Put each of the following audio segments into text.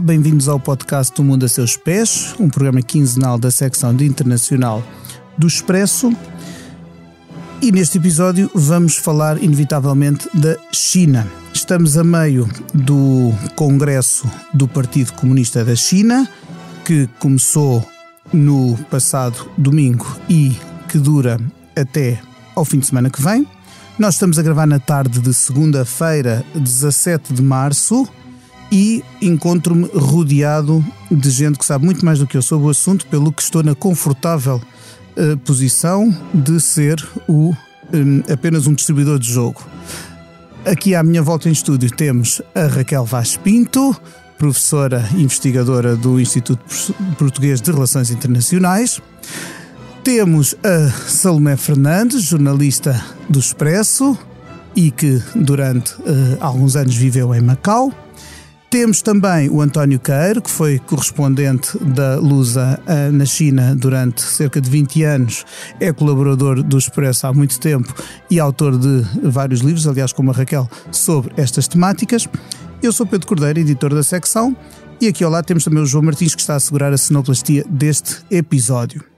Bem-vindos ao podcast do Mundo a Seus Pés, um programa quinzenal da secção de internacional do Expresso. E neste episódio vamos falar inevitavelmente da China. Estamos a meio do Congresso do Partido Comunista da China, que começou no passado domingo e que dura até ao fim de semana que vem. Nós estamos a gravar na tarde de segunda-feira, 17 de março, e encontro-me rodeado de gente que sabe muito mais do que eu sobre o assunto, pelo que estou na confortável uh, posição de ser o, um, apenas um distribuidor de jogo. Aqui à minha volta em estúdio temos a Raquel Vaz Pinto, professora investigadora do Instituto Português de Relações Internacionais. Temos a Salomé Fernandes, jornalista do Expresso e que durante uh, alguns anos viveu em Macau. Temos também o António Queiro, que foi correspondente da Lusa uh, na China durante cerca de 20 anos, é colaborador do Expresso há muito tempo e autor de vários livros, aliás, como a Raquel, sobre estas temáticas. Eu sou Pedro Cordeiro, editor da secção, e aqui ao lado temos também o João Martins, que está a assegurar a cenoplastia deste episódio.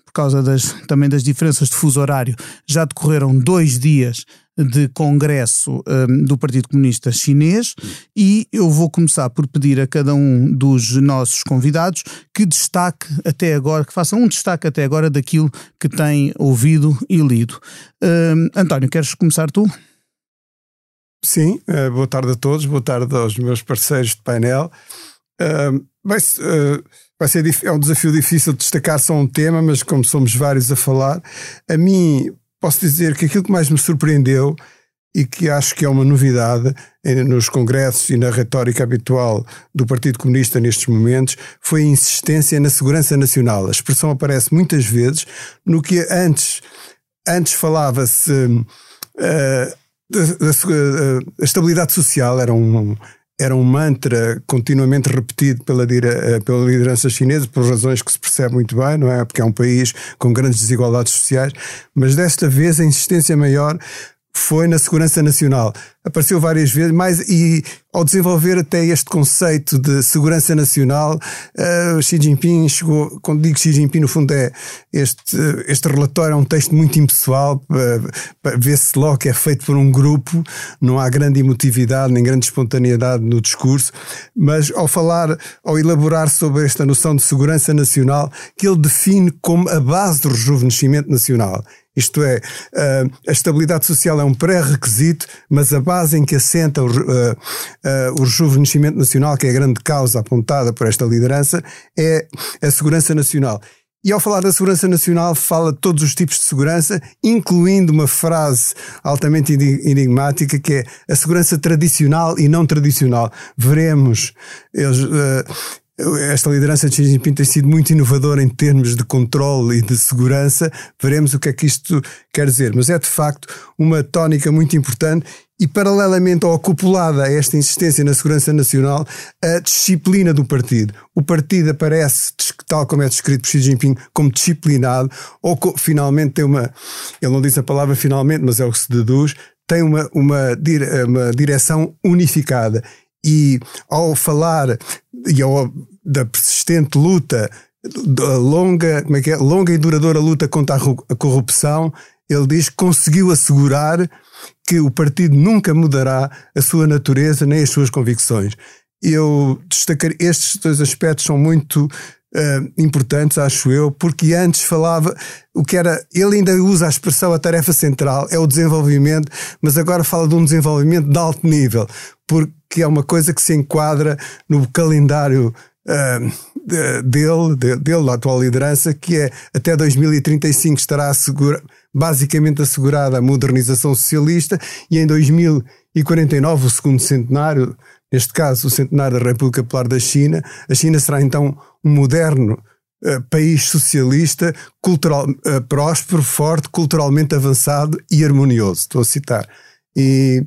por causa das, também das diferenças de fuso horário, já decorreram dois dias de congresso um, do Partido Comunista Chinês e eu vou começar por pedir a cada um dos nossos convidados que destaque até agora, que faça um destaque até agora daquilo que tem ouvido e lido. Um, António, queres começar tu? Sim, uh, boa tarde a todos, boa tarde aos meus parceiros de painel. Vai, uh, vai ser é um desafio difícil de destacar só um tema, mas como somos vários a falar, a mim posso dizer que aquilo que mais me surpreendeu e que acho que é uma novidade nos congressos e na retórica habitual do Partido Comunista nestes momentos foi a insistência na segurança nacional. A expressão aparece muitas vezes no que antes, antes falava-se. Uh, da, da, a estabilidade social era um, era um mantra continuamente repetido pela, eh, pela liderança chinesa, por razões que se percebe muito bem, não é? Porque é um país com grandes desigualdades sociais, mas desta vez a insistência maior foi na segurança nacional. Apareceu várias vezes, mais e ao desenvolver até este conceito de segurança nacional, uh, Xi Jinping chegou, quando digo Xi Jinping, no fundo é este, este relatório é um texto muito impessoal, uh, vê-se logo que é feito por um grupo, não há grande emotividade nem grande espontaneidade no discurso, mas ao falar, ao elaborar sobre esta noção de segurança nacional, que ele define como a base do rejuvenescimento nacional. Isto é, a estabilidade social é um pré-requisito, mas a base em que assenta o, o rejuvenescimento nacional, que é a grande causa apontada por esta liderança, é a segurança nacional. E ao falar da segurança nacional, fala de todos os tipos de segurança, incluindo uma frase altamente enigmática que é a segurança tradicional e não tradicional. Veremos. Eles, uh, esta liderança de Xi Jinping tem sido muito inovadora em termos de controle e de segurança. Veremos o que é que isto quer dizer. Mas é de facto uma tónica muito importante e, paralelamente ou acoplada a esta insistência na segurança nacional, a disciplina do partido. O partido aparece, tal como é descrito por Xi Jinping, como disciplinado, ou finalmente tem uma. Ele não diz a palavra finalmente, mas é o que se deduz, tem uma, uma, uma direção unificada. E ao falar e ao, da persistente luta, da longa, como é que é? longa e duradoura luta contra a corrupção, ele diz que conseguiu assegurar que o partido nunca mudará a sua natureza nem as suas convicções. Eu destacar estes dois aspectos são muito uh, importantes, acho eu, porque antes falava o que era, ele ainda usa a expressão a tarefa central, é o desenvolvimento, mas agora fala de um desenvolvimento de alto nível, porque é uma coisa que se enquadra no calendário dele, dele, da atual liderança, que é até 2035 estará assegura, basicamente assegurada a modernização socialista, e em 2049, o segundo centenário, neste caso o centenário da República Popular da China, a China será então um moderno uh, país socialista, cultural, uh, próspero, forte, culturalmente avançado e harmonioso. Estou a citar. E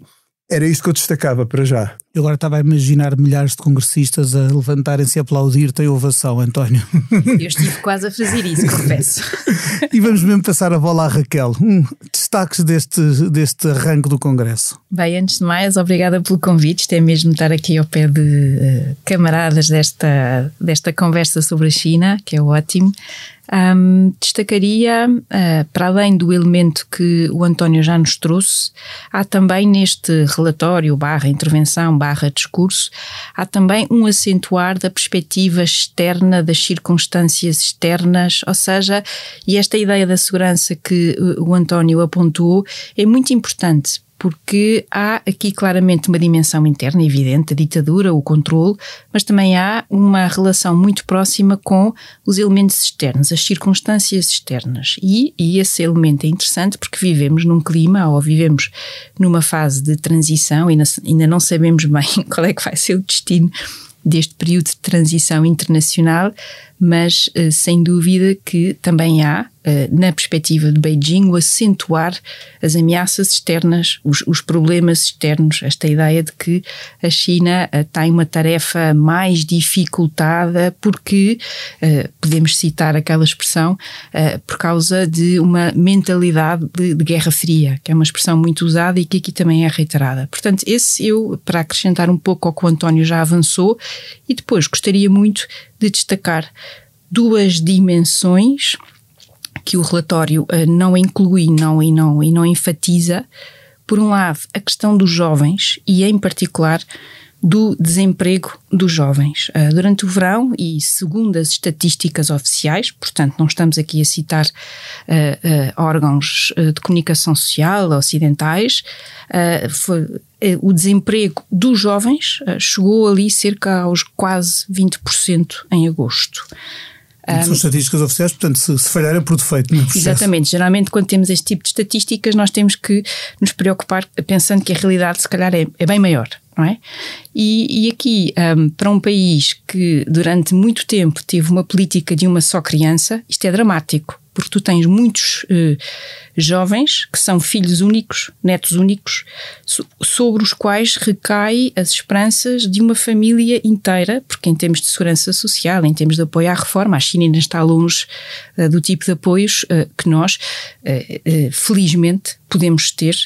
era isto que eu destacava para já. Eu agora estava a imaginar milhares de congressistas a levantarem-se e aplaudir-te ovação, António. Eu estive quase a fazer isso, confesso. e vamos mesmo passar a bola à Raquel. Um, destaques deste, deste arranque do Congresso. Bem, antes de mais, obrigada pelo convite. Isto é mesmo estar aqui ao pé de uh, camaradas desta, desta conversa sobre a China, que é ótimo. Um, destacaria, uh, para além do elemento que o António já nos trouxe, há também neste relatório, barra intervenção, barra discurso, há também um acentuar da perspectiva externa, das circunstâncias externas, ou seja, e esta ideia da segurança que o António apontou é muito importante porque há aqui claramente uma dimensão interna evidente, a ditadura, o controle, mas também há uma relação muito próxima com os elementos externos, as circunstâncias externas. E, e esse elemento é interessante porque vivemos num clima ou vivemos numa fase de transição e ainda não sabemos bem qual é que vai ser o destino deste período de transição internacional, mas eh, sem dúvida que também há, eh, na perspectiva de Beijing, o acentuar as ameaças externas, os, os problemas externos, esta ideia de que a China eh, tem uma tarefa mais dificultada porque, podemos citar aquela expressão, por causa de uma mentalidade de, de guerra fria, que é uma expressão muito usada e que aqui também é reiterada. Portanto, esse eu, para acrescentar um pouco ao que o António já avançou, e depois gostaria muito de destacar duas dimensões que o relatório uh, não inclui não, e, não, e não enfatiza. Por um lado, a questão dos jovens e, em particular, do desemprego dos jovens. Uh, durante o verão, e segundo as estatísticas oficiais, portanto, não estamos aqui a citar uh, uh, órgãos de comunicação social ocidentais, foi, o desemprego dos jovens chegou ali cerca aos quase 20% em agosto. Um, São estatísticas oficiais, portanto, se, se falhar é por defeito. No exatamente. Geralmente, quando temos este tipo de estatísticas, nós temos que nos preocupar pensando que a realidade, se calhar, é, é bem maior. Não é? E, e aqui, um, para um país que durante muito tempo teve uma política de uma só criança, isto é dramático porque tu tens muitos uh, jovens que são filhos únicos, netos únicos, so, sobre os quais recai as esperanças de uma família inteira, porque em termos de segurança social, em termos de apoio à reforma, a China ainda está longe uh, do tipo de apoios uh, que nós, felizmente, podemos ter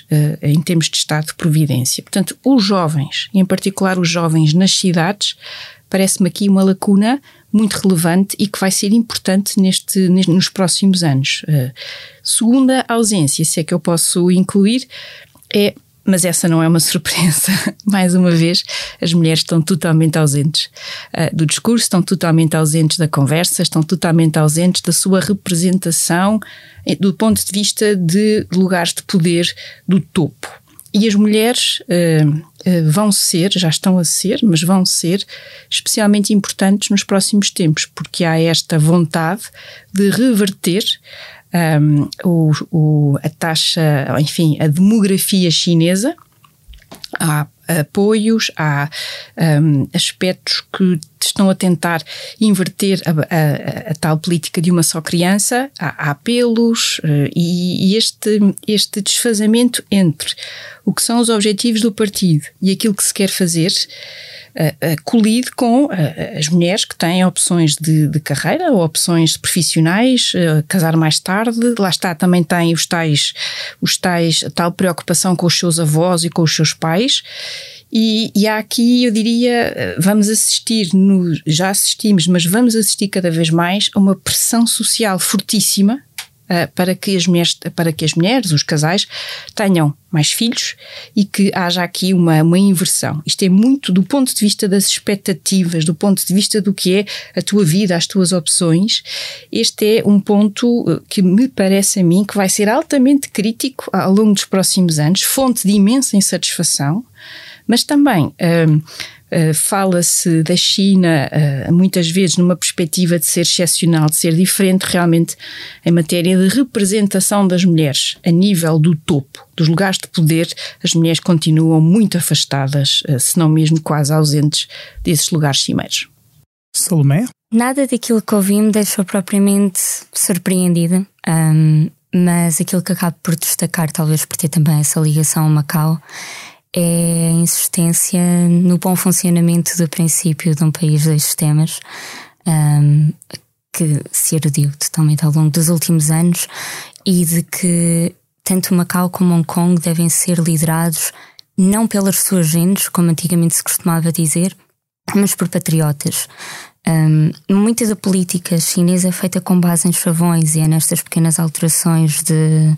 em termos de estado de providência. Portanto, os jovens, em particular os jovens nas cidades, parece-me aqui uma lacuna muito relevante e que vai ser importante neste, neste nos próximos anos. Uh, segunda ausência, se é que eu posso incluir, é mas essa não é uma surpresa. Mais uma vez, as mulheres estão totalmente ausentes uh, do discurso, estão totalmente ausentes da conversa, estão totalmente ausentes da sua representação eh, do ponto de vista de lugares de poder do topo. E as mulheres uh, vão ser, já estão a ser, mas vão ser especialmente importantes nos próximos tempos, porque há esta vontade de reverter um, ehm, o, o, a taxa, enfim, a demografia chinesa. Há apoios, há um, aspectos que estão a tentar inverter a, a, a, tal política de uma só criança, há, há apelos uh, e, e, este, este desfazamento entre o que são os objetivos do partido e aquilo que se quer fazer uh, colide com uh, as mulheres que têm opções de, de carreira ou opções profissionais, uh, casar mais tarde, lá está, também tem os tais, os tais, a tal preocupação com os seus avós e com os seus pais. E, e há aqui, eu diria, vamos assistir, no, já assistimos, mas vamos assistir cada vez mais a uma pressão social fortíssima uh, para, que as mulheres, para que as mulheres, os casais, tenham mais filhos e que haja aqui uma, uma inversão. Isto é muito do ponto de vista das expectativas, do ponto de vista do que é a tua vida, as tuas opções. Este é um ponto ah, que me parece a mim que vai ser altamente crítico ao longo dos próximos anos, fonte de imensa insatisfação, mas também. Uh, Uh, Fala-se da China uh, muitas vezes numa perspectiva de ser excepcional, de ser diferente, realmente em matéria de representação das mulheres a nível do topo, dos lugares de poder, as mulheres continuam muito afastadas, uh, se não mesmo quase ausentes desses lugares cimeiros. Salomé? Nada daquilo que ouvi me deixou propriamente surpreendida, um, mas aquilo que acabo por destacar, talvez por ter também essa ligação ao Macau, é a insistência no bom funcionamento do princípio de um país dois sistemas, um, que se erudiu totalmente ao longo dos últimos anos, e de que tanto Macau como Hong Kong devem ser liderados não pelas suas gentes, como antigamente se costumava dizer, mas por patriotas. Um, muita da política chinesa é feita com base em chavões e é nestas pequenas alterações de,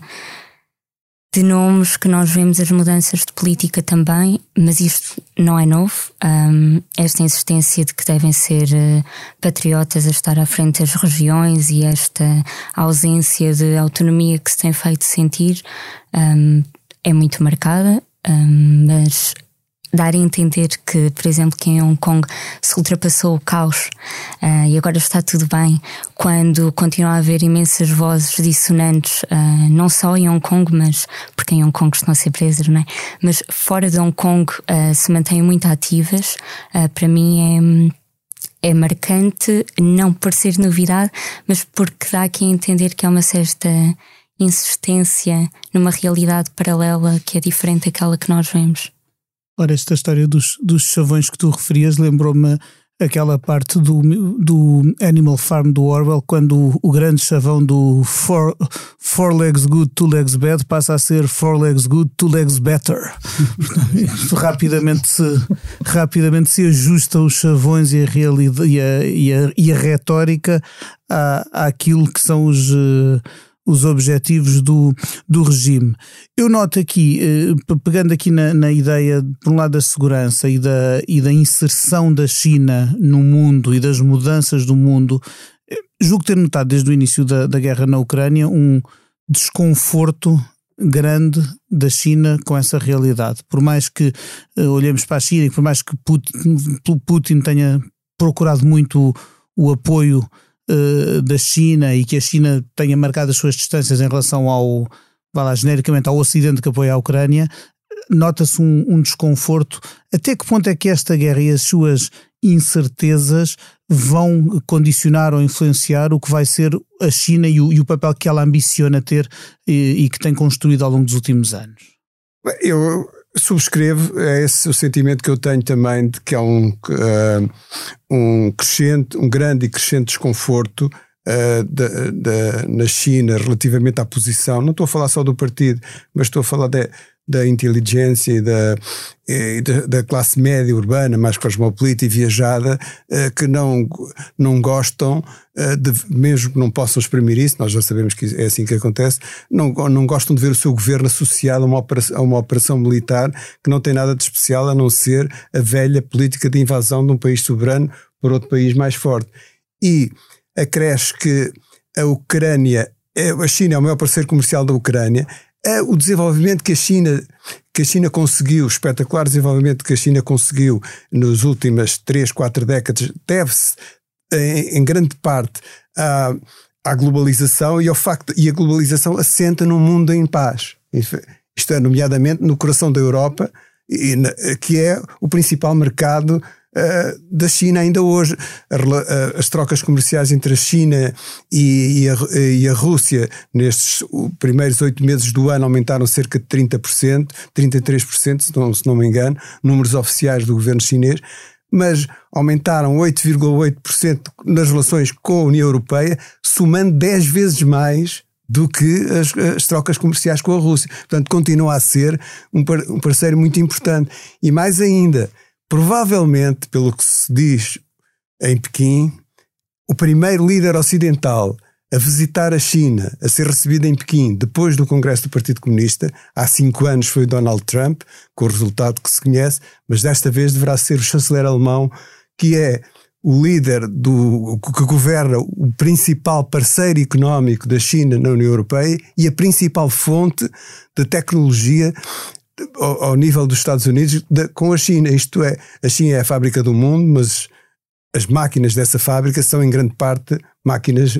de nomes que nós vemos as mudanças de política também, mas isto não é novo. Um, esta insistência de que devem ser uh, patriotas a estar à frente das regiões e esta ausência de autonomia que se tem feito sentir um, é muito marcada, mas dar a entender que, por exemplo, que em Hong Kong se ultrapassou o caos uh, e agora está tudo bem, quando continua a haver imensas vozes dissonantes, uh, não só em Hong Kong, mas porque em Hong Kong estão a ser presas, não é? Mas fora de Hong Kong uh, se mantêm muito ativas, para mim é é marcante, não por ser novidade, mas porque dá aqui a entender que há uma certa insistência numa realidade paralela que é diferente daquela que nós vemos. Ora, esta história dos, dos chavões que tu referias lembrou-me aquela parte do, do Animal Farm do Orwell, quando o, o, grande chavão do four, four legs good, two legs bad passa a ser four legs good, two legs better. rapidamente, se, rapidamente se ajusta os chavões e a, realidade, e a, e a, e a retórica à, àquilo que são os. Uh, os objetivos do, do regime. Eu noto aqui, eh, pegando aqui na, na, ideia, por um lado, da segurança e da, e da inserção da China no mundo e das mudanças do mundo, eh, julgo ter notado desde o início da, da guerra na Ucrânia um desconforto grande da China com essa realidade. Por mais que uh, olhemos para a China e por mais que Putin, Putin tenha procurado muito o, o apoio uh, da China e que a China tenha marcado as suas distâncias em relação ao, vá lá, genericamente ao Ocidente que apoia a Ucrânia, nota-se um, um, desconforto. Até que ponto é que esta guerra e as suas incertezas vão condicionar ou influenciar o que vai ser a China e o, e o papel que ela ambiciona ter e, e, que tem construído ao longo dos últimos anos? Eu subscrevo é esse o sentimento que eu tenho também de que há um, uh, um crescente, um grande e crescente desconforto uh, da, da, na China relativamente à posição. Não estou a falar só do partido, mas estou a falar de, da inteligência e da, e da, da, classe média urbana, mais cosmopolita e viajada, eh, que não, não gostam, eh, de, mesmo que não possam exprimir isso, nós já sabemos que é assim que acontece, não, não gostam de ver o seu governo associado a uma, operação, a uma operação militar que não tem nada de especial a não ser a velha política de invasão de um país soberano por outro país mais forte. E acresce que a Ucrânia, é, a China é o maior parceiro comercial da Ucrânia, é o desenvolvimento que a China que a China conseguiu, o espetacular desenvolvimento que a China conseguiu nas últimas 3, 4 décadas, deve-se em, em, grande parte à, à, globalização e ao facto e a globalização assenta num mundo em paz. Isto é, nomeadamente no coração da Europa, e, que é o principal mercado da China ainda hoje. A, as trocas comerciais entre a China e, e, a, e a, Rússia nestes primeiros oito meses do ano aumentaram cerca de 30%, 33%, se não, se não me engano, números oficiais do governo chinês mas aumentaram 8,8% nas relações com a União Europeia, somando 10 vezes mais do que as, as, trocas comerciais com a Rússia. Portanto, continua a ser um, par, um parceiro muito importante. E mais ainda, provavelmente, pelo que se diz em Pequim, o primeiro líder ocidental a visitar a China, a ser recebido em Pequim depois do Congresso do Partido Comunista, há cinco anos foi Donald Trump, com o resultado que se conhece, mas desta vez deverá ser o chanceler alemão, que é o líder do que governa o principal parceiro económico da China na União Europeia e a principal fonte de tecnologia ao, ao, nível dos Estados Unidos de, com a China. Isto é, a China é a fábrica do mundo, mas as máquinas dessa fábrica são em grande parte máquinas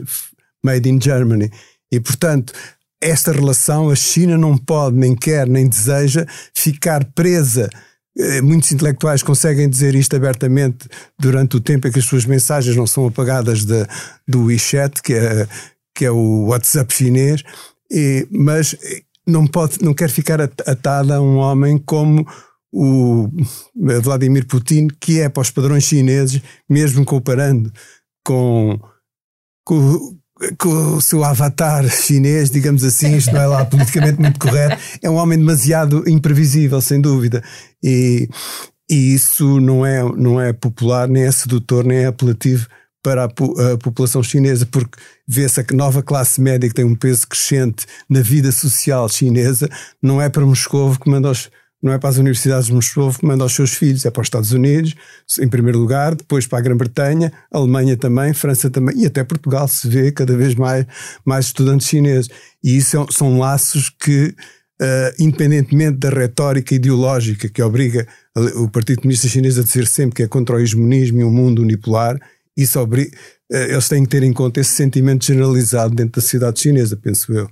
made in Germany. E, portanto, esta relação a China não pode, nem quer, nem deseja ficar presa. Eh, muitos intelectuais conseguem dizer isto abertamente durante o tempo em que as suas mensagens não são apagadas de, do WeChat, que é, que é o WhatsApp chinês, e, mas não, pode, não quer ficar atada a um homem como o Vladimir Putin, que é para os padrões chineses, mesmo comparando com, com, com o seu avatar chinês, digamos assim, isto não é lá politicamente muito correto, é um homem demasiado imprevisível, sem dúvida. E, e isso não é, não é popular, nem é sedutor, nem é apelativo para a, a população chinesa, porque vê-se a nova classe média que tem um peso crescente na vida social chinesa, não é para Moscou que manda os não é para as universidades de Moscou que manda os seus filhos, é para os Estados Unidos, em primeiro lugar, depois para a Grã-Bretanha, Alemanha também, França também, e até Portugal se vê cada vez mais, mais estudantes chineses. E isso é, são laços que, uh, independentemente da retórica ideológica que obriga o Partido Comunista Chinês a dizer sempre que é contra o hegemonismo e um mundo unipolar, isso obriga, uh, eles têm que ter em conta esse sentimento generalizado dentro da sociedade chinesa, penso eu.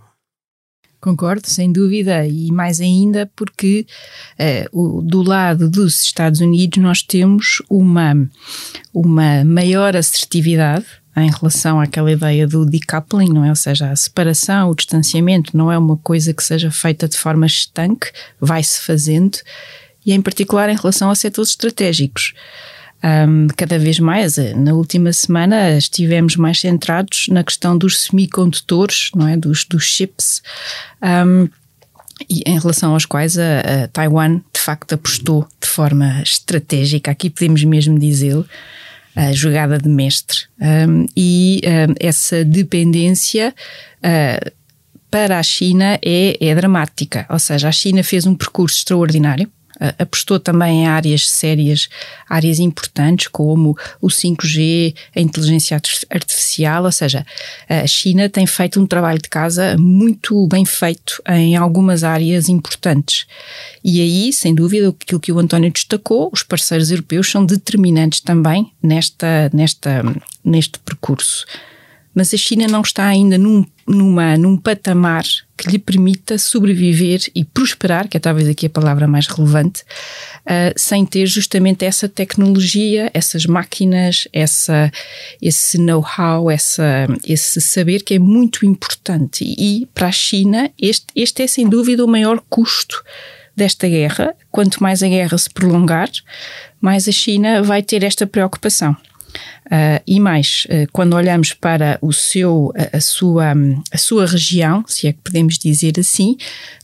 Concordo, sem dúvida, e mais ainda porque uh, o, do lado dos Estados Unidos nós temos uma, uma maior assertividade em relação àquela ideia do decoupling, não é? Ou seja, a separação, o distanciamento não é uma coisa que seja feita de forma estanque, vai-se fazendo, e em particular em relação a setores estratégicos um, cada vez mais. Na última semana estivemos mais centrados na questão dos semicondutores, não é? dos, dos chips. Um, e em relação aos quais a, a, Taiwan de facto apostou de forma estratégica, aqui podemos mesmo dizê-lo, a jogada de mestre. Um, e essa dependência uh, para a China é, é dramática, ou seja, a China fez um percurso extraordinário apostou também em áreas sérias, áreas importantes como o 5G, a inteligência artificial, ou seja, a China tem feito um trabalho de casa muito bem feito em algumas áreas importantes. E aí, sem dúvida, aquilo que o António destacou, os parceiros europeus são determinantes também nesta, nesta, neste percurso mas a China não está ainda num, numa, num patamar que lhe permita sobreviver e prosperar, que é talvez aqui a palavra mais relevante, uh, sem ter justamente essa tecnologia, essas máquinas, essa, esse know-how, esse saber que é muito importante. E, e para a China, este, este é sem dúvida o maior custo desta guerra. Quanto mais a guerra se prolongar, mais a China vai ter esta preocupação. Uh, e mais, uh, quando olhamos para o seu, a, a, sua, a sua região, se é que podemos dizer assim,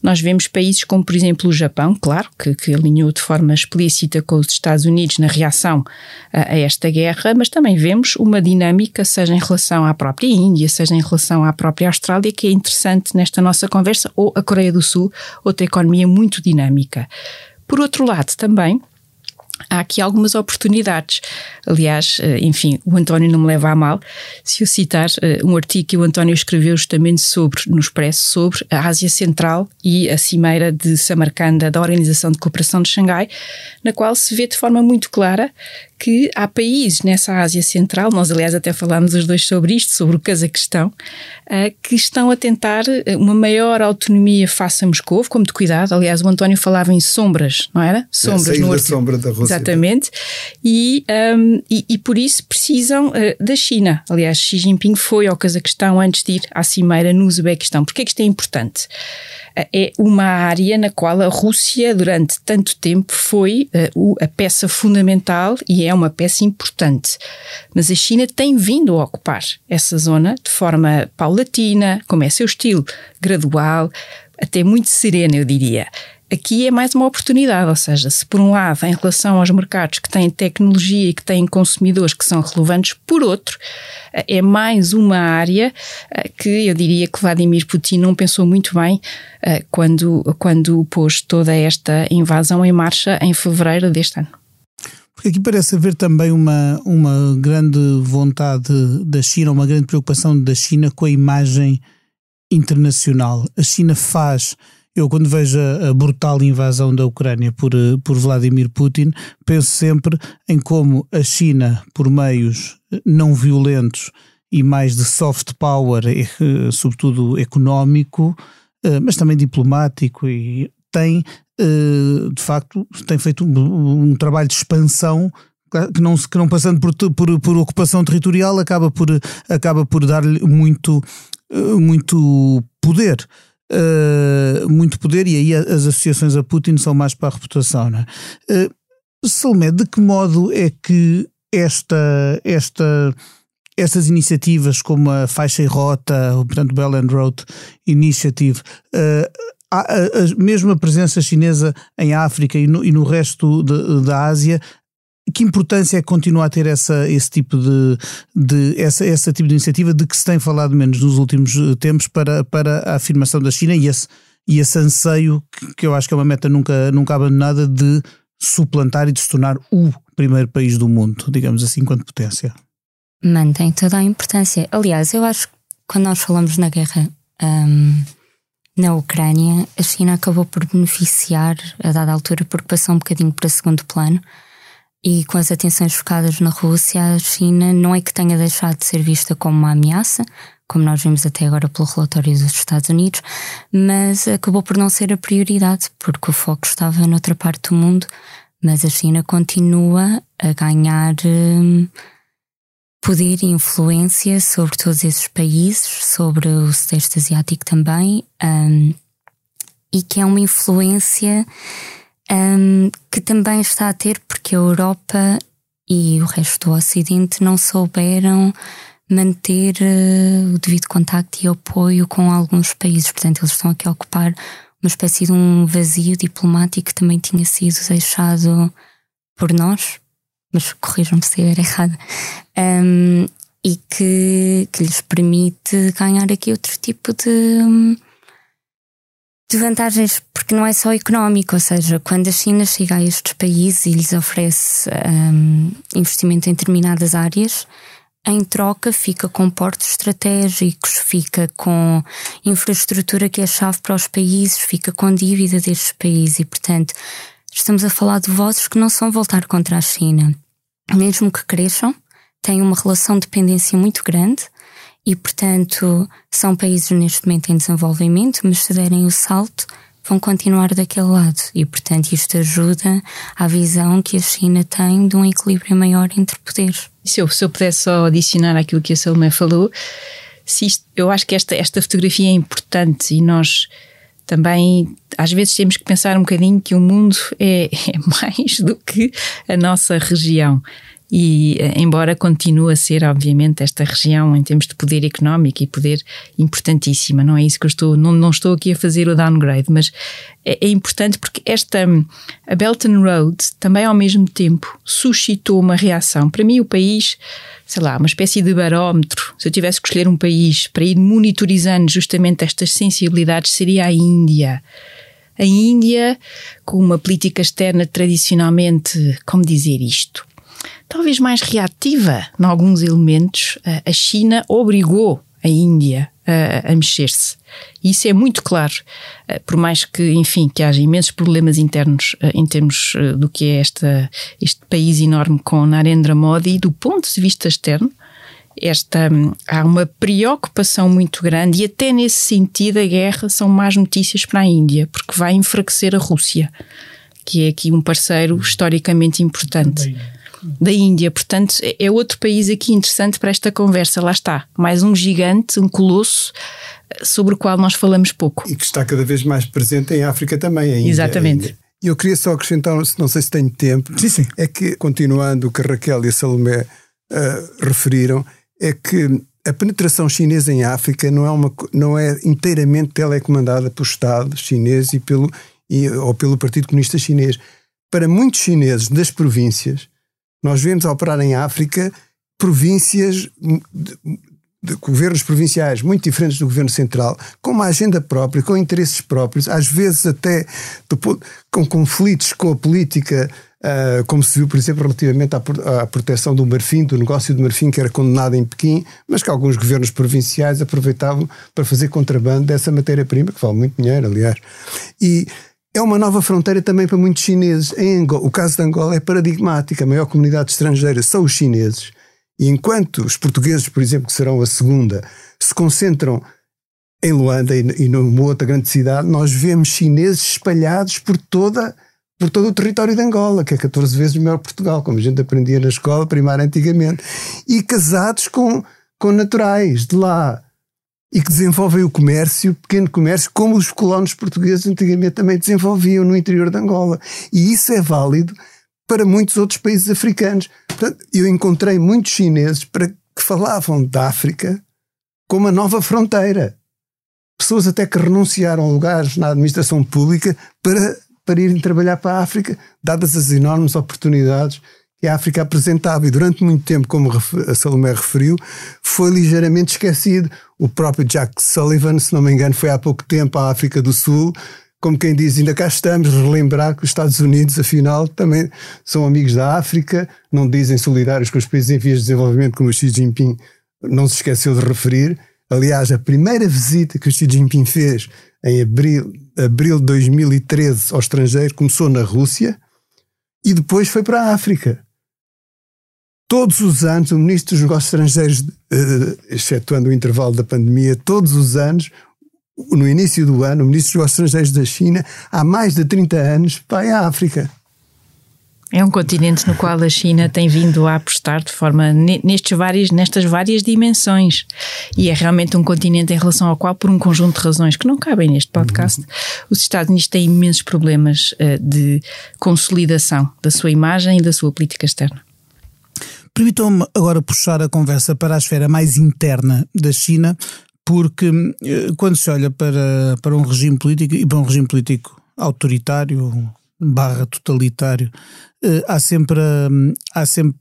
nós vemos países como, por exemplo, o Japão, claro, que, que alinhou de forma explícita com os Estados Unidos na reação a, a esta guerra, mas também vemos uma dinâmica, seja em relação à própria Índia, seja em relação à própria Austrália, que é interessante nesta nossa conversa, ou a Coreia do Sul, outra economia muito dinâmica. Por outro lado, também, há aqui algumas oportunidades. Aliás, eh, enfim, o António não me leva a mal se eu citar eh, um artigo que o António escreveu justamente sobre, no Expresso, sobre a Ásia Central e a Cimeira de Samarcanda da Organização de Cooperação de Xangai, na qual se vê de forma muito clara que há países nessa Ásia Central, nós aliás até falámos os dois sobre isto, sobre o Cazaquistão, uh, que estão a tentar eh, uma maior autonomia face a Moscou, com muito cuidado. Aliás, o António falava em sombras, não era? Sombras é, no da sombra da Rússia. Exatamente. E, um, e, e, por isso precisam uh, da China. Aliás, Xi Jinping foi ao Cazaquistão antes de ir à cimeira no Uzbequistão. Porquê é que isto é importante? É uma área na qual a Rússia, durante tanto tempo, foi uh, a peça fundamental e é uma peça importante. Mas a China tem vindo a ocupar essa zona de forma paulatina, como é seu estilo, gradual, até muito serena, eu diria aqui é mais uma oportunidade, ou seja, se por um lado, em relação aos mercados que têm tecnologia e que têm consumidores que são relevantes, por outro, é mais uma área eh, que eu diria que Vladimir Putin não pensou muito bem eh, quando, quando pôs toda esta invasão em marcha em fevereiro deste ano. Porque aqui parece haver também uma, uma grande vontade da China, uma grande preocupação da China com a imagem internacional. A China faz Eu, quando vejo a, brutal invasão da Ucrânia por, por Vladimir Putin, penso sempre em como a China, por meios não violentos e mais de soft power, sobretudo económico, mas também diplomático, e tem, de facto, tem feito um, um trabalho de expansão que não, que não passando por, por, por ocupação territorial acaba por, acaba por dar-lhe muito, muito poder. Uh, muito poder e aí as associações a Putin são mais para a reputação. Não é? uh, Salomé, de que modo é que esta, esta, estas iniciativas como a Faixa e Rota, portanto Bell and Road Initiative, uh, a, a, a, mesmo a presença chinesa em África e no, e no resto da Ásia que importância é que continua a ter essa, esse tipo de, de essa, essa tipo de iniciativa de que se tem falado menos nos últimos eh, tempos para, para a afirmação da China e esse, e esse anseio que, que eu acho que é uma meta nunca, nunca abandonada de suplantar e de se tornar o primeiro país do mundo, digamos assim, enquanto potência? Mantém toda a importância. Aliás, eu acho que quando nós falamos na guerra um, na Ucrânia, a China acabou por beneficiar a dada altura porque passou um bocadinho para segundo plano e com as atenções focadas na Rússia, a China não é que tenha deixado de ser vista como uma ameaça, como nós vimos até agora pelo relatório dos Estados Unidos, mas acabou por não ser a prioridade, porque o foco estava noutra parte do mundo. Mas a China continua a ganhar hum, poder e influência sobre todos esses países, sobre o Sudeste Asiático também, hum, e que é uma influência um, que também está a ter porque a Europa e o resto do Ocidente não souberam manter uh, o devido contacto e apoio com alguns países. Portanto, eles estão aqui a ocupar uma espécie de um vazio diplomático que também tinha sido deixado por nós, mas corrijam-me se estiver errada, um, e que, que lhes permite ganhar aqui outro tipo de. De vantagens, porque não é só económico, ou seja, quando a China chega a estes países e lhes oferece um, investimento em determinadas áreas, em troca fica com portos estratégicos, fica com infraestrutura que é chave para os países, fica com dívida destes países e, portanto, estamos a falar de vozes que não são voltar contra a China. Mesmo que cresçam, têm uma relação de dependência muito grande e, portanto, são países neste momento em desenvolvimento, mas se derem o salto, vão continuar daquele lado. E, portanto, isto ajuda à visão que a China tem de um equilíbrio maior entre poderes. Se eu, se eu pudesse só adicionar aquilo que a Salomé falou, isto, eu acho que esta, esta fotografia é importante e nós também às vezes temos que pensar um bocadinho que o mundo é, é mais do que a nossa região e eh, embora continue a ser obviamente esta região em termos de poder económico e poder importantíssima, não é isso que eu estou, não, não estou aqui a fazer o downgrade, mas é, é importante porque esta a Belt and Road também ao mesmo tempo suscitou uma reação. Para mim o país, sei lá, uma espécie de barómetro, se eu tivesse que escolher um país para ir monitorizando justamente estas sensibilidades seria a Índia. A Índia, com uma política externa tradicionalmente, como dizer isto? Talvez mais reativa em alguns elementos, a China obrigou a Índia a, a mexer-se. Isso é muito claro, por mais que, enfim, que haja imensos problemas internos em termos do que é esta, este país enorme com Narendra Modi, do ponto de vista externo, esta, há uma preocupação muito grande e até nesse sentido a guerra são más notícias para a Índia, porque vai enfraquecer a Rússia, que é aqui um parceiro historicamente importante. Também da Índia. Portanto, é, é outro país aqui interessante para esta conversa. Lá está, mais um gigante, um colosso eh, sobre o qual nós falamos pouco. E que está cada vez mais presente em África também. A Índia, Exatamente. E eu queria só acrescentar, não sei se tenho tempo, sim, sim. é que, continuando o que a Raquel e a Salomé uh, referiram, é que a penetração chinesa em África não é, uma, não é inteiramente telecomandada pelo Estado chinês e pelo, e, ou pelo Partido Comunista Chinês. Para muitos chineses das províncias, nós vemos operar em África províncias de, de governos provinciais muito diferentes do governo central, com uma agenda própria, com interesses próprios, às vezes até com conflitos com a política, uh, como se viu, por exemplo, relativamente à, à, proteção do marfim, do negócio do marfim que era condenado em Pequim, mas que alguns governos provinciais aproveitavam para fazer contrabando dessa matéria-prima, que vale muito dinheiro, aliás. E é uma nova fronteira também para muitos chineses. Em Angola, o caso de Angola é paradigmático. A maior comunidade estrangeira são os chineses. E enquanto os portugueses, por exemplo, que serão a segunda, se concentram em Luanda e numa outra grande cidade, nós vemos chineses espalhados por toda por todo o território de Angola, que é 14 vezes maior que Portugal, como a gente aprendia na escola primária antigamente, e casados com, com naturais de lá e que desenvolvem o comércio, pequeno comércio, como os colonos portugueses antigamente também desenvolviam no interior de Angola. E isso é válido para muitos outros países africanos. Portanto, eu encontrei muitos chineses para, que falavam da África como a nova fronteira. Pessoas até que renunciaram a lugares na administração pública para, para irem trabalhar para a África, dadas as enormes oportunidades que a África apresentava e durante muito tempo, como a Salomé referiu, foi ligeiramente esquecido. O próprio Jack Sullivan, se não me engano, foi há pouco tempo à África do Sul, como quem diz, ainda cá estamos, relembrar que os Estados Unidos, afinal, também são amigos da África, não dizem solidários com os países em vias de desenvolvimento, como o Xi Jinping não se esqueceu de referir. Aliás, a primeira visita que o Xi Jinping fez em abril, abril de 2013 ao estrangeiro começou na Rússia e depois foi para a África. Todos os anos, o Ministro dos Negócios Estrangeiros, uh, excetuando o intervalo da pandemia, todos os anos, no início do ano, o Ministro dos Negócios Estrangeiros da China, há mais de 30 anos, vai à África. É um continente no qual a China tem vindo a apostar de forma nestes várias, nestas várias dimensões. E é realmente um continente em relação ao qual, por um conjunto de razões que não cabem neste podcast, uhum. os Estados Unidos têm imensos problemas uh, de consolidação da sua imagem e da sua política externa. Permitam-me agora puxar a conversa para a esfera mais interna da China, porque eh, quando se olha para, para um regime político e para um regime político autoritário, barra totalitário, eh, há sempre, hum, há sempre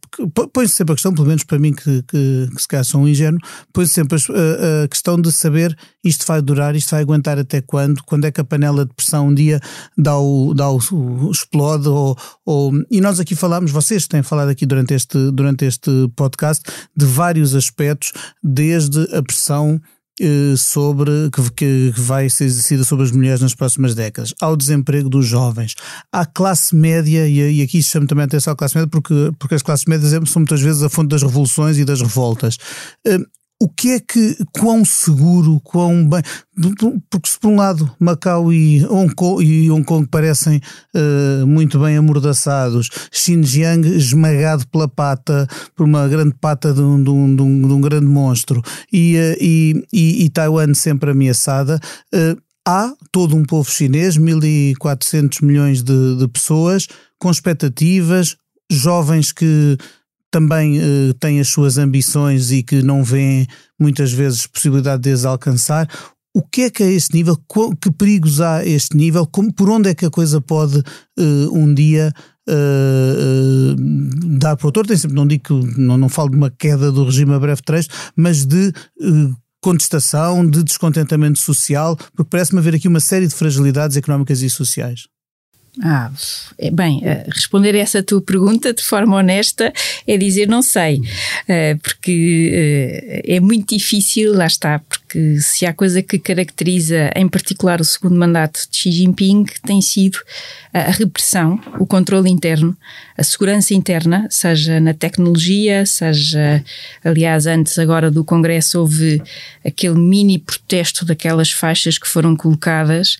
põe-se sempre a questão, pelo menos para mim que, que, que se calhar sou um ingênuo, põe-se sempre a, a, questão de saber isto vai durar, isto vai aguentar até quando, quando é que a panela de pressão um dia dá o, dá o, o explode ou, ou, e nós aqui falamos, vocês têm falado aqui durante este, durante este podcast de vários aspectos, desde a pressão sobre que, que vai ser exercida sobre as mulheres nas próximas décadas, ao desemprego dos jovens, à classe média, e, e aqui chamo também a atenção à classe média, porque, porque as classes médias são muitas vezes a fonte das revoluções e das revoltas. O que é que, quão seguro, quão bem. Porque se por um lado Macau e Hong Kong, e Hong Kong parecem uh, muito bem amordaçados, Xinjiang esmagado pela pata, por uma grande pata de um, de um, de um, de um grande monstro, e, uh, e, e, e, Taiwan sempre ameaçada, uh, há todo um povo chinês, 1400 milhões de, de pessoas, com expectativas, jovens que também uh, têm as suas ambições e que não vêem muitas vezes possibilidade de as alcançar. O que é que é esse nível? Que perigos há a este nível? Como, por onde é que a coisa pode uh, um dia uh, dar para o outro? Tem sempre, não digo não, não falo de uma queda do regime a breve trecho, mas de contestação, de descontentamento social, porque parece-me haver aqui uma série de fragilidades económicas e sociais. Ah, é, bem, eh, responder essa tua pergunta de forma honesta é dizer não sei, eh, porque eh, é muito difícil, lá está, porque se há coisa que caracteriza em particular o segundo mandato de Xi Jinping tem sido a repressão, o controle interno, a segurança interna, seja na tecnologia, seja, aliás, antes agora do Congresso houve aquele mini protesto daquelas faixas que foram colocadas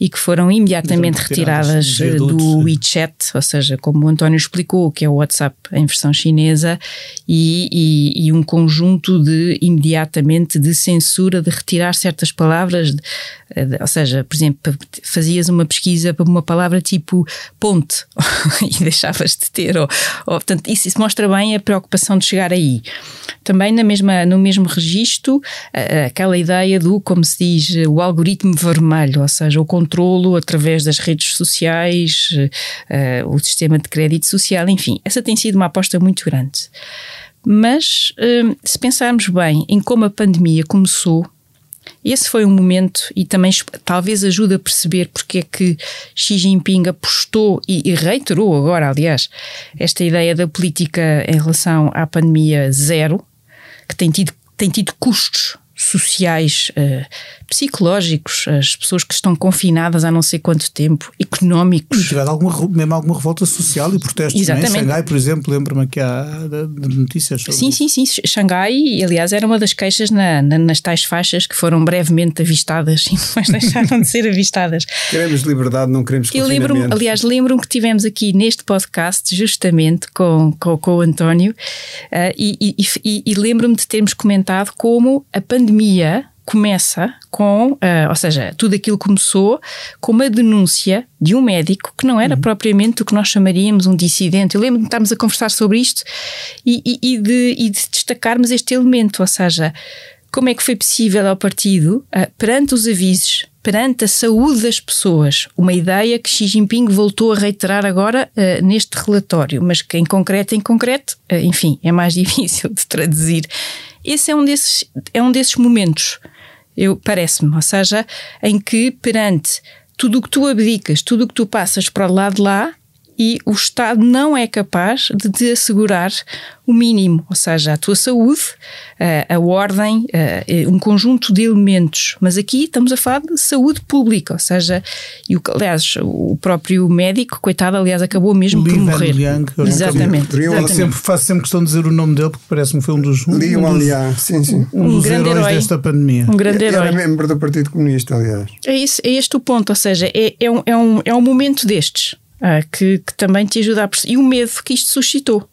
e que foram imediatamente retiradas eh, do WeChat, ou seja, como o António explicou, que é o WhatsApp em versão chinesa, e, e, e um conjunto de imediatamente de censura, de retirar certas palavras, de, de, ou seja, por exemplo, fazias uma pesquisa para uma palavra tipo ponte e deixavas de ter, ou, ou portanto, isso, isso, mostra bem a preocupação de chegar aí. Também na mesma, no mesmo registro, aquela ideia do, como se diz, o algoritmo vermelho, ou seja, o controlo através das redes sociais, uh, o sistema de crédito social, enfim, essa tem sido uma aposta muito grande. Mas uh, se pensarmos bem em como a pandemia começou, esse foi um momento e também talvez ajude a perceber porque é que Xi Jinping apostou e, e reiterou agora, aliás, esta ideia da política em relação à pandemia zero, que tem tido, tem tido custos sociais, uh, psicológicos, as pessoas que estão confinadas há não sei quanto tempo, económicos. E tiver alguma, mesmo alguma revolta social e protestos. Exatamente. Em Xangai, por exemplo, lembro-me aqui há de notícias sobre Sim, sim, sim. Xangai, aliás, era uma das queixas na, na, nas tais faixas que foram brevemente avistadas e depois deixaram de ser avistadas. Queremos liberdade, não queremos Eu lembro aliás, lembro-me que tivemos aqui neste podcast justamente com, com, com o António uh, e, e, e, e lembro-me de termos comentado como a pandemia começa com, uh, ou seja, tudo aquilo começou com uma denúncia de um médico que não era uhum. propriamente o que nós chamaríamos um dissidente. Eu lembro de estarmos a conversar sobre isto e, e, e, de, e de destacarmos este elemento, ou seja, como é que foi possível ao partido, uh, perante os avisos, perante a saúde das pessoas, uma ideia que Xi Jinping voltou a reiterar agora uh, neste relatório, mas que em concreto, em concreto, uh, enfim, é mais difícil de traduzir. Esse é um desses, é um desses momentos eu parece-me, ou seja, em que perante tudo o que tu abdicas, tudo o que tu passas para o lado de lá, e o Estado não é capaz de te assegurar o mínimo, ou seja, a tua saúde, a, a ordem, a, um conjunto de elementos. Mas aqui estamos a falar de saúde pública, ou seja, e o, aliás, o próprio médico, coitado, aliás, acabou mesmo Li por morrer. Liang, Exatamente. Exatamente. Sempre, faço sempre questão de dizer o nome dele porque parece-me foi um dos. Um, Li um, dos, sim, sim. um, um dos grande heróis herói, desta pandemia. Um grande herói. Era membro do Partido Comunista, aliás. É, isso, é este o ponto, ou seja, é, é, um, é, um, é um momento destes que, que, também te ajuda a perceber. E o medo que isto suscitou.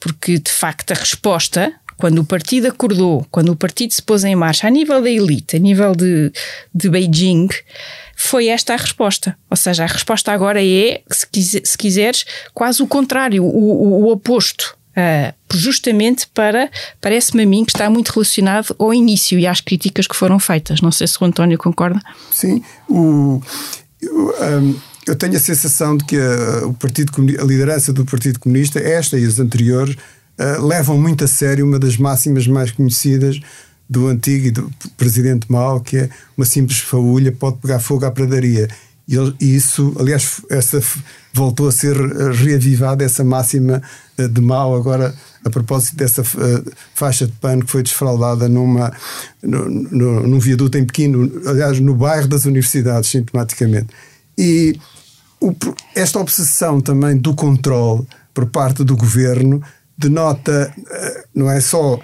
Porque, de facto, a resposta, quando o partido acordou, quando o partido se pôs em marcha, a nível da elite, a nível de, de Beijing, foi esta a resposta. Ou seja, a resposta agora é, se, se quiseres, quase o contrário, o, o, o oposto. Uh, justamente para, parece-me a mim que está muito relacionado ao início e às críticas que foram feitas. Não sei se o António concorda. Sim, o, um, eu tenho a sensação de que a, o partido, a liderança do Partido Comunista, esta e as anteriores, uh, levam muito a sério uma das máximas mais conhecidas do antigo e do presidente Mao, que é uma simples faúlha pode pegar fogo à pradaria. E, e isso, aliás, essa voltou a ser reavivada, essa máxima uh, de Mao, agora a propósito dessa uh, faixa de pano que foi desfraldada numa, no, no, num viaduto em Pequim, aliás, no bairro das universidades, sintomaticamente. E o, esta obsessão também do controle por parte do governo denota eh, não é só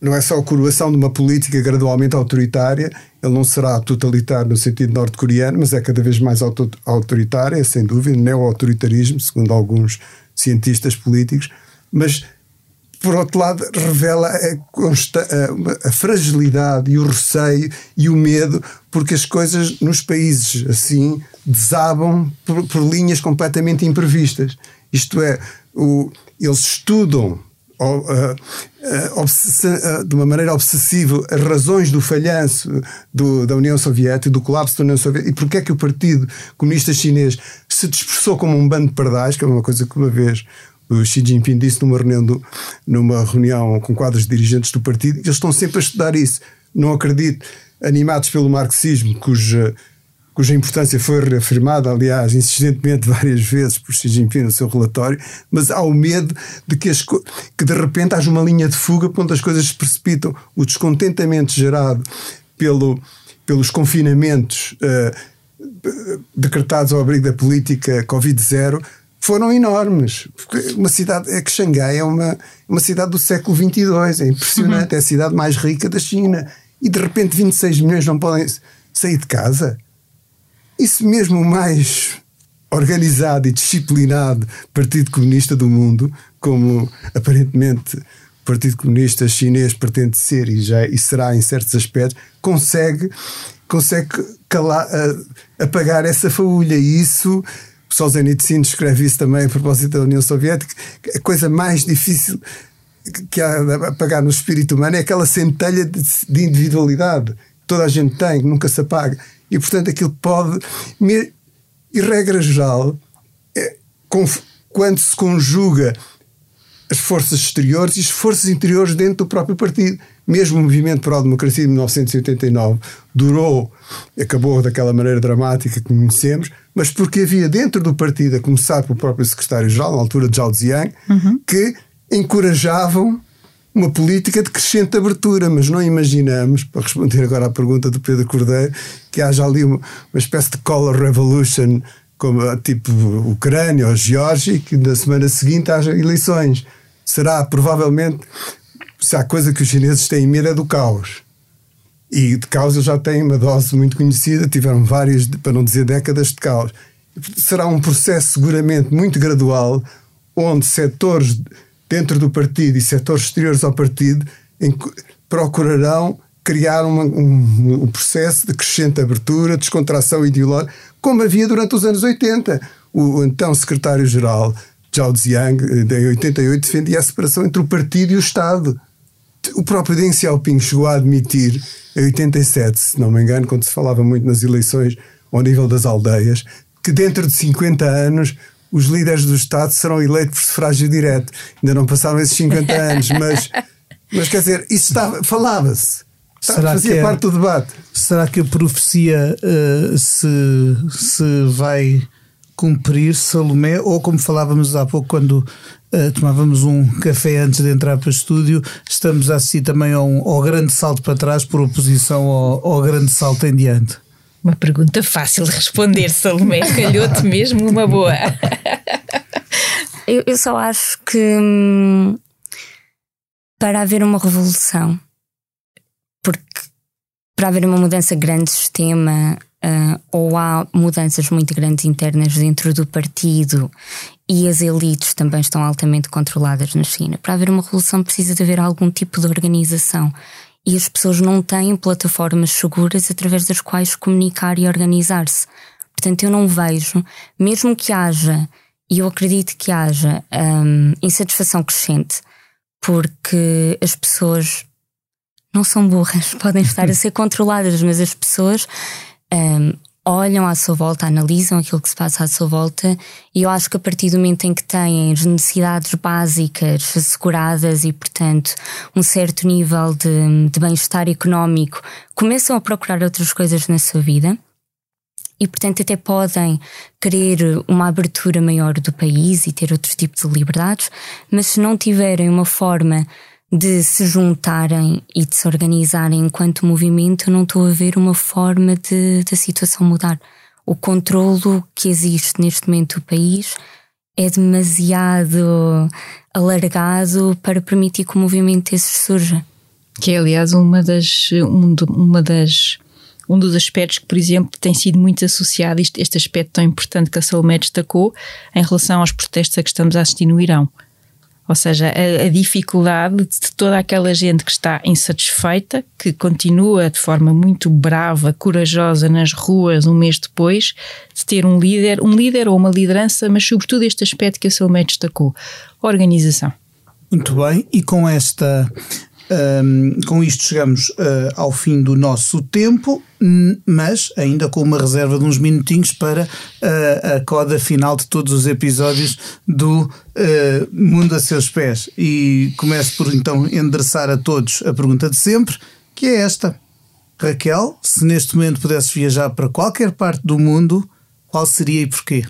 não é só a coroação de uma política gradualmente autoritária, ele não será totalitário no sentido norte-coreano, mas é cada vez mais autoritária, sem dúvida, neo-autoritarismo, segundo alguns cientistas políticos, mas por outro lado, revela a, a, fragilidade e o receio e o medo, porque as coisas nos países assim desabam por, por linhas completamente imprevistas. Isto é, o, eles estudam de uma maneira obsessiva as razões do falhanço do, da União Soviética, do colapso da União Soviética, e porque é que o Partido Comunista Chinês se dispersou como um bando de pardais, que é uma coisa que uma vez o Xi Jinping disse numa reunião, do, numa reunião com quadros dirigentes do partido, eles estão sempre a estudar isso. Não acredito, animados pelo marxismo, cuja, cuja importância foi reafirmada, aliás, insistentemente várias vezes por Xi Jinping no seu relatório, mas há o medo de que, as, que de repente haja uma linha de fuga para onde as coisas se precipitam. O descontentamento gerado pelo, pelos confinamentos uh, decretados ao abrigo da política Covid-0 foram enormes. Uma cidade, é que Xangai é uma, uma cidade do século XXII, é impressionante, uhum. é a cidade mais rica da China. E de repente 26 milhões não podem sair de casa. Isso mesmo o mais organizado e disciplinado Partido Comunista do mundo, como aparentemente o Partido Comunista Chinês pretende ser e, já, e será em certos aspectos, consegue, consegue calar, apagar essa faúlha. E isso Solzhenitsyn escreve isso também a propósito da União Soviética. A coisa mais difícil que há a apagar no espírito humano é aquela centelha de, de individualidade que toda a gente tem, que nunca se apaga. E, portanto, aquilo pode. E, regra geral, é, quando se conjuga as forças exteriores e as forças interiores dentro do próprio partido. Mesmo o movimento para a democracia de 1989 durou, acabou daquela maneira dramática que conhecemos, mas porque havia dentro do partido, a começar pelo próprio secretário-geral, na altura de Zhao Ziang, uhum. que encorajavam uma política de crescente abertura, mas não imaginamos, para responder agora à pergunta do Pedro Cordeiro, que haja ali uma, uma espécie de color revolution, como tipo Ucrânia ou Geórgia, que na semana seguinte haja eleições. Será provavelmente, se há coisa que os chineses têm medo é do caos. E de caos eles já têm uma dose muito conhecida, tiveram várias, para não dizer décadas de caos. Será um processo seguramente muito gradual, onde setores dentro do partido e setores exteriores ao partido procurarão criar uma, um, um, processo de crescente abertura, descontração ideológica, como havia durante os anos 80. O, o então secretário-geral Zhao Ziang, em 88, defendia a separação entre o partido e o Estado. O próprio Deng Xiaoping chegou a admitir, em 87, se não me engano, quando se falava muito nas eleições ao nível das aldeias, que dentro de 50 anos os líderes do Estado serão eleitos por sufrágio direto. Ainda não passaram esses 50 anos, mas, mas quer dizer, isso falava-se. Será fazia que é, parte do debate. Será que a profecia uh, se, se vai cumprir, Salomé? Ou como falávamos há pouco, quando uh, tomávamos um café antes de entrar para o estúdio, estamos a assistir também ao, ao grande salto para trás por oposição ao, ao grande salto em diante? Uma pergunta fácil de responder, Salomé. Calhou-te mesmo uma boa. eu, eu só acho que hum, para haver uma revolução, porque para haver uma mudança grande de sistema, uh, ou há mudanças muito grandes internas dentro do partido e as elites também estão altamente controladas na China. Para haver uma revolução precisa de haver algum tipo de organização e as pessoas não têm plataformas seguras através das quais comunicar e organizar-se. Portanto, eu não vejo, mesmo que haja, e eu acredito que haja, um, insatisfação crescente, porque as pessoas não são burras, podem estar a ser controladas, mas as pessoas um, olham à sua volta, analisam aquilo que se passa à sua volta, e eu acho que a partir do momento em que têm as necessidades básicas asseguradas e, portanto, um certo nível de, de bem-estar económico, começam a procurar outras coisas na sua vida. E, portanto, até podem querer uma abertura maior do país e ter outros tipos de liberdades, mas se não tiverem uma forma de se juntarem e de se organizarem enquanto movimento, não estou a ver uma forma de da situação mudar. O controlo que existe neste momento do país é demasiado alargado para permitir que o movimento desses surja. Que é, aliás, uma das, um, uma das, um dos aspectos que, por exemplo, tem sido muito associado, este, este aspecto tão importante que a Salomé destacou, em relação aos protestos a que estamos a assistir no Irão. Ou seja, a, a, dificuldade de toda aquela gente que está insatisfeita, que continua de forma muito brava, corajosa nas ruas um mês depois, de ter um líder, um líder ou uma liderança, mas sobretudo este aspecto que a Salomé destacou, organização. Muito bem, e com esta um, com isto chegamos uh, ao fim do nosso tempo, mas ainda com uma reserva de uns minutinhos para uh, a coda final de todos os episódios do uh, Mundo a Seus Pés. E começo por então endereçar a todos a pergunta de sempre, que é esta. Raquel, se neste momento pudesses viajar para qualquer parte do mundo, qual seria e porquê?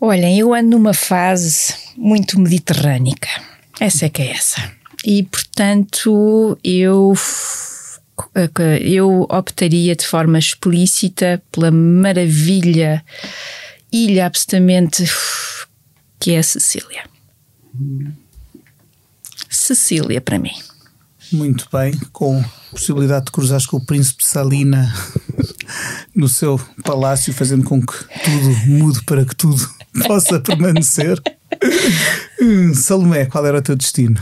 Olhem, eu ando numa fase muito mediterrânica. Essa é que é essa e portanto eu eu optaria de forma explícita pela maravilha ilha absolutamente que é a Sicília. Sicília para mim. Muito bem, com possibilidade de cruzar com o príncipe Salina no seu palácio, fazendo com que tudo mude para que tudo possa permanecer. Salomé, qual era o teu destino?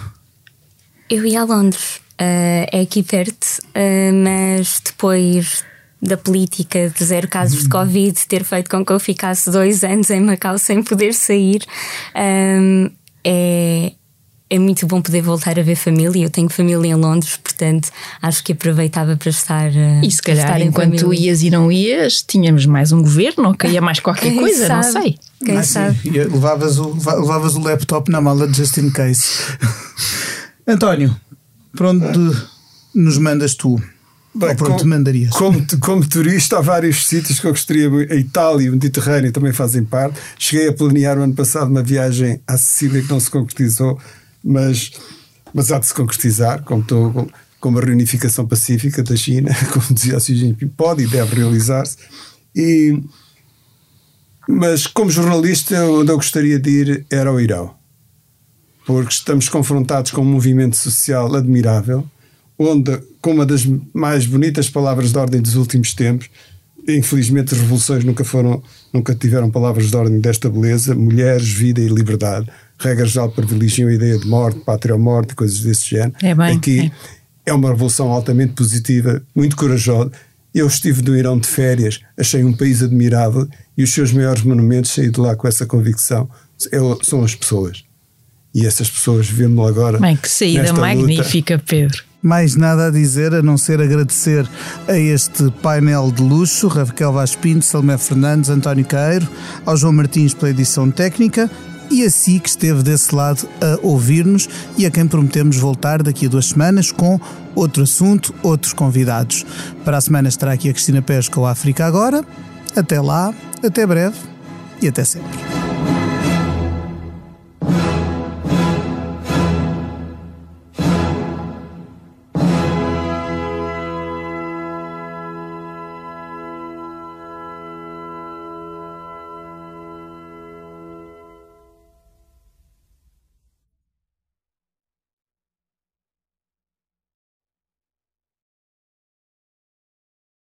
Eu ia a Londres, uh, é aqui perto, uh, mas depois da política de zero casos de Covid ter feito com que eu ficasse dois anos em Macau sem poder sair, um, eh, é, é muito bom poder voltar a ver família. Eu tenho família em Londres, portanto acho que aproveitava para estar. E se calhar enquanto tu ias e não ias, tínhamos mais um governo ou caía mais qualquer Quem coisa, sabe? não sei. Quem Mas, sabe? Levavas, o, levavas o laptop na mala de just in case. António, para onde nos mandas tu? Bem, mandarias? Como, como, turista, há vários sítios que eu gostaria. A Itália e o Mediterrâneo também fazem parte. Cheguei a planear o ano passado uma viagem à Sicília que não se concretizou, mas mas há de se concretizar, como, estou, como a reunificação pacífica da China, como dizia Xi Jinping, pode e deve realizar-se. E, mas como jornalista, onde eu gostaria de ir era o Irão. Porque estamos confrontados com um movimento social admirável, onde, com uma das mais bonitas palavras de ordem dos últimos tempos, infelizmente as revoluções nunca foram, nunca tiveram palavras de ordem desta beleza, mulheres, vida e liberdade. Regras geral privilegiam a ideia de morte, pátria ou morte, coisas desse género. É bem, Aqui é. é uma revolução altamente positiva, muito corajosa. Eu estive no Irão de férias, achei um país admirável e os seus maiores monumentos saí de lá com essa convicção. São as pessoas. E essas pessoas vemos agora. Bem, que saída nesta luta. magnífica, Pedro. Mais nada a dizer a não ser agradecer a este painel de luxo, Raquel Vaz Pinto, Salomé Fernandes, António Caeiro, ao João Martins pela edição técnica e a si que esteve desse lado a ouvir-nos e a quem prometemos voltar daqui a duas semanas com outro assunto, outros convidados. Para a semana estará aqui a Cristina Pérez com a África Agora. Até lá, até breve e até sempre.